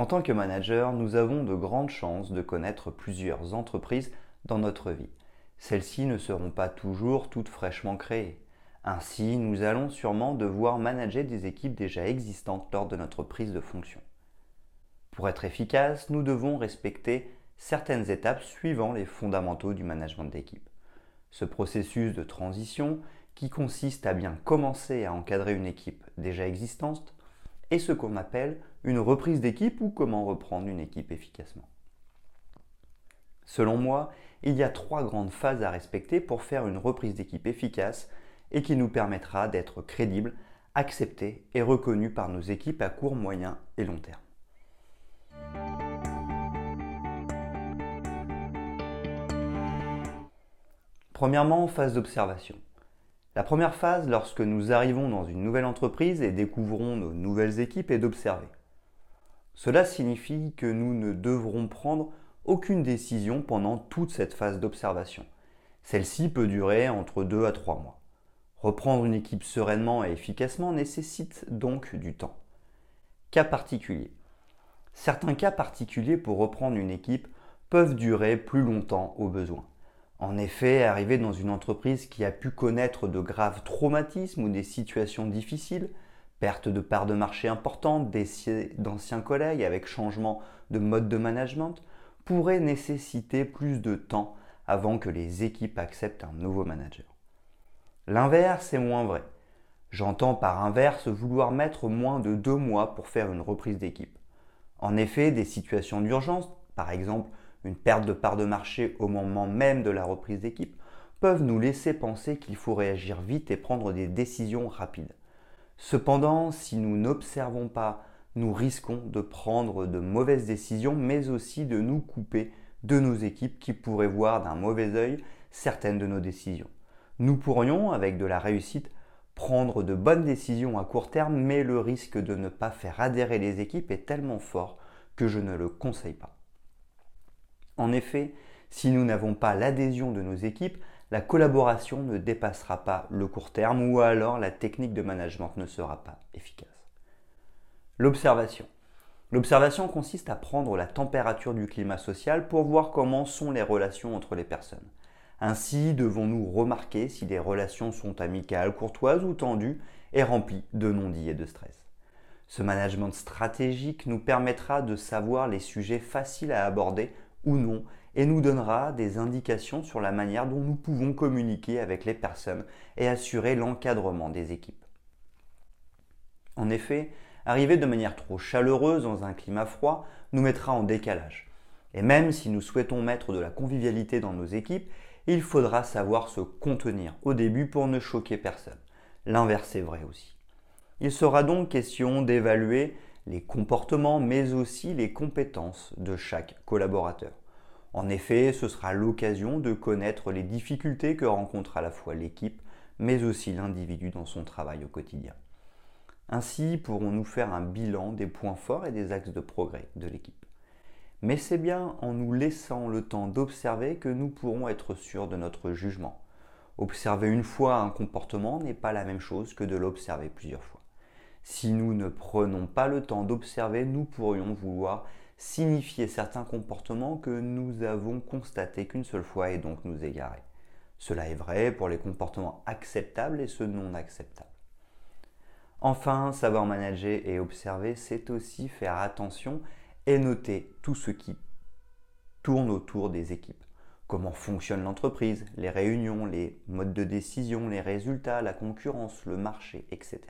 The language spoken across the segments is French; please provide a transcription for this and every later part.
En tant que manager, nous avons de grandes chances de connaître plusieurs entreprises dans notre vie. Celles-ci ne seront pas toujours toutes fraîchement créées. Ainsi, nous allons sûrement devoir manager des équipes déjà existantes lors de notre prise de fonction. Pour être efficace, nous devons respecter certaines étapes suivant les fondamentaux du management d'équipe. Ce processus de transition, qui consiste à bien commencer à encadrer une équipe déjà existante, est ce qu'on appelle une reprise d'équipe ou comment reprendre une équipe efficacement? Selon moi, il y a trois grandes phases à respecter pour faire une reprise d'équipe efficace et qui nous permettra d'être crédible, accepté et reconnu par nos équipes à court, moyen et long terme. Premièrement, phase d'observation. La première phase, lorsque nous arrivons dans une nouvelle entreprise et découvrons nos nouvelles équipes, est d'observer. Cela signifie que nous ne devrons prendre aucune décision pendant toute cette phase d'observation. Celle-ci peut durer entre 2 à 3 mois. Reprendre une équipe sereinement et efficacement nécessite donc du temps. Cas particulier. Certains cas particuliers pour reprendre une équipe peuvent durer plus longtemps au besoin. En effet, arriver dans une entreprise qui a pu connaître de graves traumatismes ou des situations difficiles, perte de parts de marché importantes, d'anciens collègues avec changement de mode de management, pourrait nécessiter plus de temps avant que les équipes acceptent un nouveau manager. L'inverse est moins vrai. J'entends par inverse vouloir mettre moins de deux mois pour faire une reprise d'équipe. En effet, des situations d'urgence, par exemple une perte de part de marché au moment même de la reprise d'équipe, peuvent nous laisser penser qu'il faut réagir vite et prendre des décisions rapides. Cependant, si nous n'observons pas, nous risquons de prendre de mauvaises décisions, mais aussi de nous couper de nos équipes qui pourraient voir d'un mauvais œil certaines de nos décisions. Nous pourrions, avec de la réussite, prendre de bonnes décisions à court terme, mais le risque de ne pas faire adhérer les équipes est tellement fort que je ne le conseille pas. En effet, si nous n'avons pas l'adhésion de nos équipes, la collaboration ne dépassera pas le court terme ou alors la technique de management ne sera pas efficace. L'observation. L'observation consiste à prendre la température du climat social pour voir comment sont les relations entre les personnes. Ainsi, devons-nous remarquer si les relations sont amicales, courtoises ou tendues et remplies de non-dits et de stress. Ce management stratégique nous permettra de savoir les sujets faciles à aborder ou non et nous donnera des indications sur la manière dont nous pouvons communiquer avec les personnes et assurer l'encadrement des équipes. En effet, arriver de manière trop chaleureuse dans un climat froid nous mettra en décalage. Et même si nous souhaitons mettre de la convivialité dans nos équipes, il faudra savoir se contenir au début pour ne choquer personne. L'inverse est vrai aussi. Il sera donc question d'évaluer les comportements mais aussi les compétences de chaque collaborateur. En effet, ce sera l'occasion de connaître les difficultés que rencontre à la fois l'équipe mais aussi l'individu dans son travail au quotidien. Ainsi pourrons-nous faire un bilan des points forts et des axes de progrès de l'équipe. Mais c'est bien en nous laissant le temps d'observer que nous pourrons être sûrs de notre jugement. Observer une fois un comportement n'est pas la même chose que de l'observer plusieurs fois. Si nous ne prenons pas le temps d'observer, nous pourrions vouloir signifier certains comportements que nous avons constatés qu'une seule fois et donc nous égarer. Cela est vrai pour les comportements acceptables et ceux non acceptables. Enfin, savoir manager et observer, c'est aussi faire attention et noter tout ce qui tourne autour des équipes. Comment fonctionne l'entreprise, les réunions, les modes de décision, les résultats, la concurrence, le marché, etc.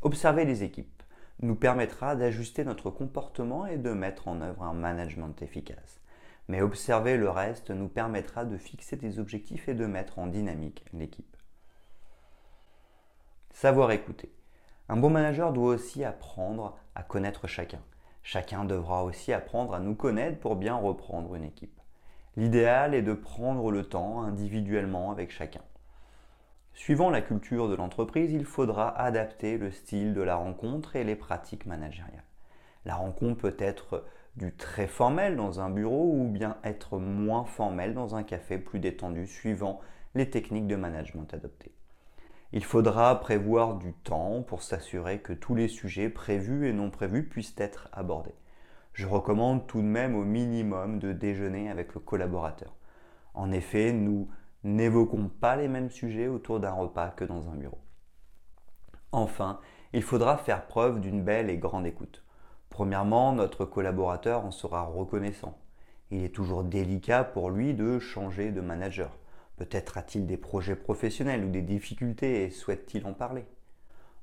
Observer les équipes nous permettra d'ajuster notre comportement et de mettre en œuvre un management efficace. Mais observer le reste nous permettra de fixer des objectifs et de mettre en dynamique l'équipe. Savoir écouter. Un bon manager doit aussi apprendre à connaître chacun. Chacun devra aussi apprendre à nous connaître pour bien reprendre une équipe. L'idéal est de prendre le temps individuellement avec chacun. Suivant la culture de l'entreprise, il faudra adapter le style de la rencontre et les pratiques managériales. La rencontre peut être du très formel dans un bureau ou bien être moins formel dans un café plus détendu suivant les techniques de management adoptées. Il faudra prévoir du temps pour s'assurer que tous les sujets prévus et non prévus puissent être abordés. Je recommande tout de même au minimum de déjeuner avec le collaborateur. En effet, nous n'évoquons pas les mêmes sujets autour d'un repas que dans un bureau. Enfin, il faudra faire preuve d'une belle et grande écoute. Premièrement, notre collaborateur en sera reconnaissant. Il est toujours délicat pour lui de changer de manager. Peut-être a-t-il des projets professionnels ou des difficultés et souhaite-t-il en parler?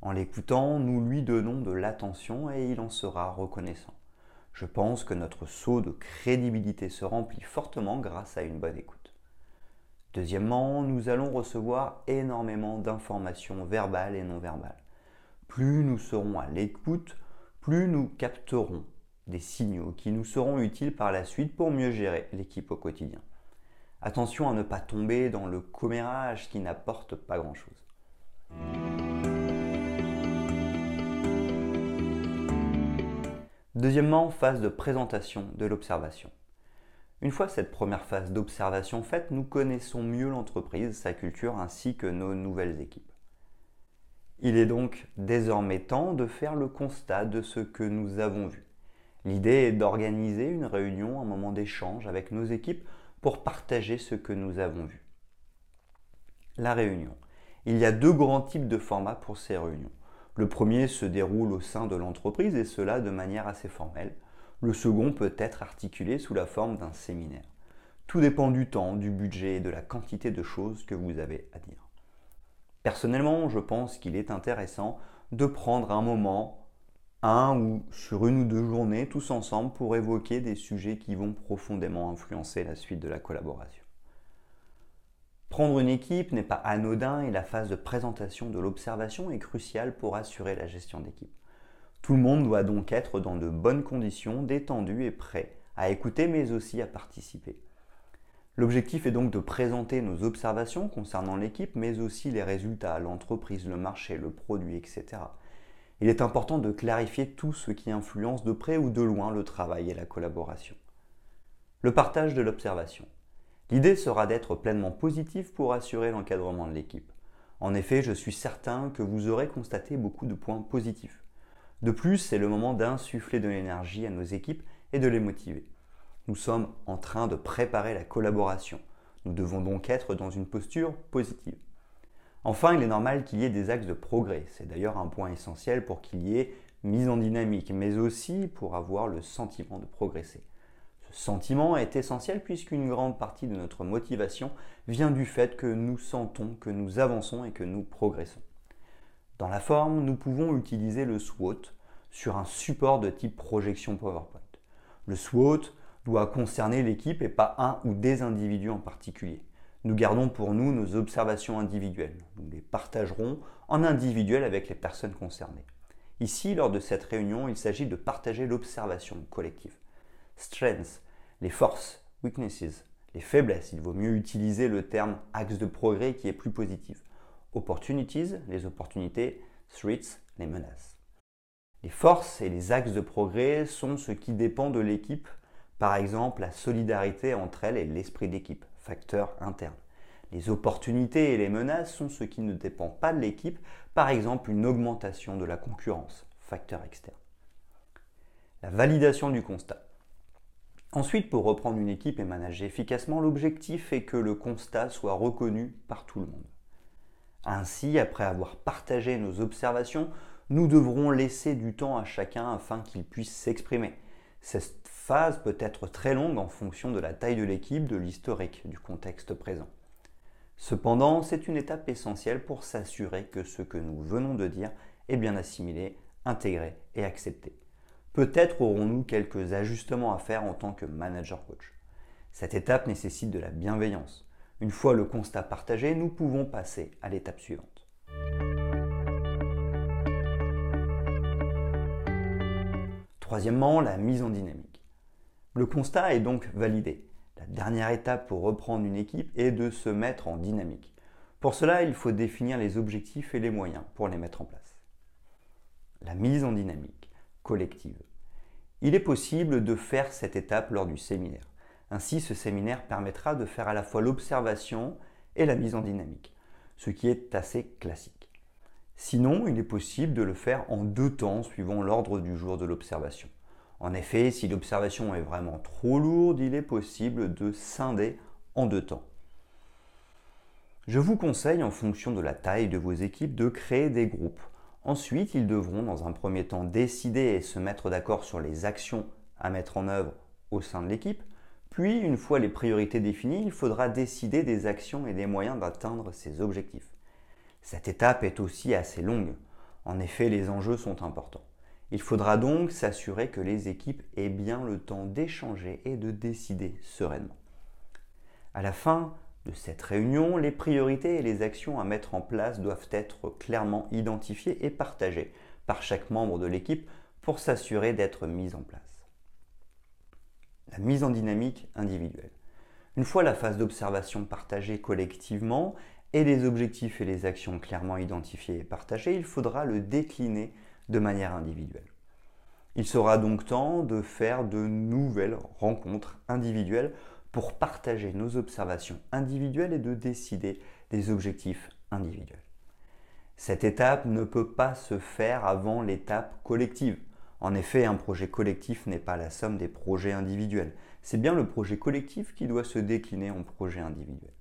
En l'écoutant, nous lui donnons de l'attention et il en sera reconnaissant. Je pense que notre saut de crédibilité se remplit fortement grâce à une bonne écoute. Deuxièmement, nous allons recevoir énormément d'informations verbales et non verbales. Plus nous serons à l'écoute, plus nous capterons des signaux qui nous seront utiles par la suite pour mieux gérer l'équipe au quotidien. Attention à ne pas tomber dans le commérage qui n'apporte pas grand-chose. Deuxièmement, phase de présentation de l'observation. Une fois cette première phase d'observation faite, nous connaissons mieux l'entreprise, sa culture ainsi que nos nouvelles équipes. Il est donc désormais temps de faire le constat de ce que nous avons vu. L'idée est d'organiser une réunion, un moment d'échange avec nos équipes pour partager ce que nous avons vu. La réunion. Il y a deux grands types de formats pour ces réunions. Le premier se déroule au sein de l'entreprise et cela de manière assez formelle. Le second peut être articulé sous la forme d'un séminaire. Tout dépend du temps, du budget et de la quantité de choses que vous avez à dire. Personnellement, je pense qu'il est intéressant de prendre un moment, un ou sur une ou deux journées, tous ensemble pour évoquer des sujets qui vont profondément influencer la suite de la collaboration. Prendre une équipe n'est pas anodin et la phase de présentation de l'observation est cruciale pour assurer la gestion d'équipe. Tout le monde doit donc être dans de bonnes conditions, détendu et prêt à écouter mais aussi à participer. L'objectif est donc de présenter nos observations concernant l'équipe, mais aussi les résultats, l'entreprise, le marché, le produit, etc. Il est important de clarifier tout ce qui influence de près ou de loin le travail et la collaboration. Le partage de l'observation. L'idée sera d'être pleinement positif pour assurer l'encadrement de l'équipe. En effet, je suis certain que vous aurez constaté beaucoup de points positifs. De plus, c'est le moment d'insuffler de l'énergie à nos équipes et de les motiver. Nous sommes en train de préparer la collaboration. Nous devons donc être dans une posture positive. Enfin, il est normal qu'il y ait des axes de progrès. C'est d'ailleurs un point essentiel pour qu'il y ait mise en dynamique, mais aussi pour avoir le sentiment de progresser. Ce sentiment est essentiel puisqu'une grande partie de notre motivation vient du fait que nous sentons que nous avançons et que nous progressons. Dans la forme, nous pouvons utiliser le SWOT sur un support de type projection PowerPoint. Le SWOT doit concerner l'équipe et pas un ou des individus en particulier. Nous gardons pour nous nos observations individuelles. Nous les partagerons en individuel avec les personnes concernées. Ici, lors de cette réunion, il s'agit de partager l'observation collective. Strengths, les forces, weaknesses, les faiblesses, il vaut mieux utiliser le terme axe de progrès qui est plus positif opportunities, les opportunités, threats, les menaces. Les forces et les axes de progrès sont ce qui dépend de l'équipe, par exemple la solidarité entre elles et l'esprit d'équipe, facteur interne. Les opportunités et les menaces sont ce qui ne dépend pas de l'équipe, par exemple une augmentation de la concurrence, facteur externe. La validation du constat. Ensuite, pour reprendre une équipe et manager efficacement, l'objectif est que le constat soit reconnu par tout le monde. Ainsi, après avoir partagé nos observations, nous devrons laisser du temps à chacun afin qu'il puisse s'exprimer. Cette phase peut être très longue en fonction de la taille de l'équipe, de l'historique, du contexte présent. Cependant, c'est une étape essentielle pour s'assurer que ce que nous venons de dire est bien assimilé, intégré et accepté. Peut-être aurons-nous quelques ajustements à faire en tant que manager coach. Cette étape nécessite de la bienveillance, une fois le constat partagé, nous pouvons passer à l'étape suivante. Troisièmement, la mise en dynamique. Le constat est donc validé. La dernière étape pour reprendre une équipe est de se mettre en dynamique. Pour cela, il faut définir les objectifs et les moyens pour les mettre en place. La mise en dynamique collective. Il est possible de faire cette étape lors du séminaire. Ainsi, ce séminaire permettra de faire à la fois l'observation et la mise en dynamique, ce qui est assez classique. Sinon, il est possible de le faire en deux temps suivant l'ordre du jour de l'observation. En effet, si l'observation est vraiment trop lourde, il est possible de scinder en deux temps. Je vous conseille, en fonction de la taille de vos équipes, de créer des groupes. Ensuite, ils devront, dans un premier temps, décider et se mettre d'accord sur les actions à mettre en œuvre au sein de l'équipe. Puis, une fois les priorités définies, il faudra décider des actions et des moyens d'atteindre ces objectifs. Cette étape est aussi assez longue. En effet, les enjeux sont importants. Il faudra donc s'assurer que les équipes aient bien le temps d'échanger et de décider sereinement. À la fin de cette réunion, les priorités et les actions à mettre en place doivent être clairement identifiées et partagées par chaque membre de l'équipe pour s'assurer d'être mises en place. La mise en dynamique individuelle. Une fois la phase d'observation partagée collectivement et les objectifs et les actions clairement identifiés et partagés, il faudra le décliner de manière individuelle. Il sera donc temps de faire de nouvelles rencontres individuelles pour partager nos observations individuelles et de décider des objectifs individuels. Cette étape ne peut pas se faire avant l'étape collective. En effet, un projet collectif n'est pas la somme des projets individuels. C'est bien le projet collectif qui doit se décliner en projet individuel.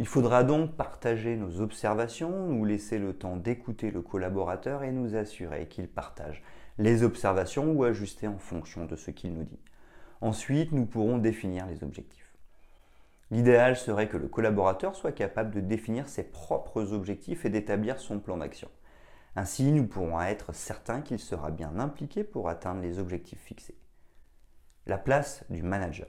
Il faudra donc partager nos observations, nous laisser le temps d'écouter le collaborateur et nous assurer qu'il partage les observations ou ajuster en fonction de ce qu'il nous dit. Ensuite, nous pourrons définir les objectifs. L'idéal serait que le collaborateur soit capable de définir ses propres objectifs et d'établir son plan d'action. Ainsi, nous pourrons être certains qu'il sera bien impliqué pour atteindre les objectifs fixés. La place du manager.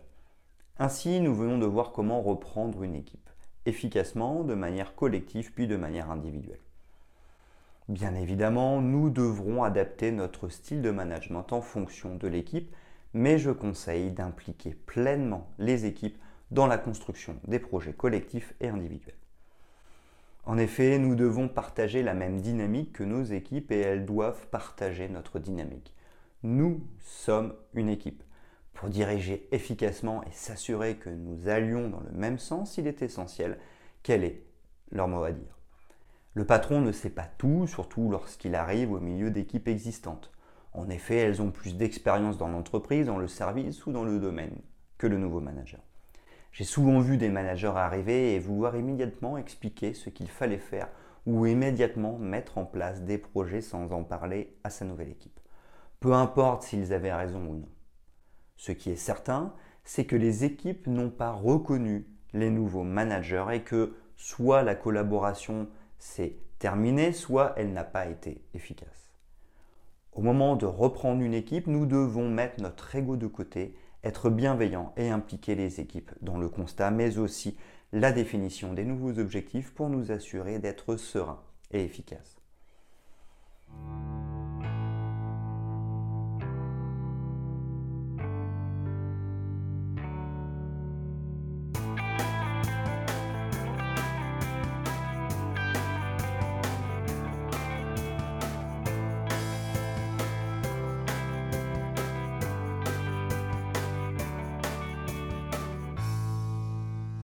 Ainsi, nous venons de voir comment reprendre une équipe efficacement, de manière collective puis de manière individuelle. Bien évidemment, nous devrons adapter notre style de management en fonction de l'équipe, mais je conseille d'impliquer pleinement les équipes dans la construction des projets collectifs et individuels. En effet, nous devons partager la même dynamique que nos équipes et elles doivent partager notre dynamique. Nous sommes une équipe. Pour diriger efficacement et s'assurer que nous allions dans le même sens, il est essentiel quel est leur mot à dire. Le patron ne sait pas tout, surtout lorsqu'il arrive au milieu d'équipes existantes. En effet, elles ont plus d'expérience dans l'entreprise, dans le service ou dans le domaine que le nouveau manager. J'ai souvent vu des managers arriver et vouloir immédiatement expliquer ce qu'il fallait faire ou immédiatement mettre en place des projets sans en parler à sa nouvelle équipe. Peu importe s'ils avaient raison ou non. Ce qui est certain, c'est que les équipes n'ont pas reconnu les nouveaux managers et que soit la collaboration s'est terminée, soit elle n'a pas été efficace. Au moment de reprendre une équipe, nous devons mettre notre ego de côté, être bienveillant et impliquer les équipes dans le constat, mais aussi la définition des nouveaux objectifs pour nous assurer d'être sereins et efficaces.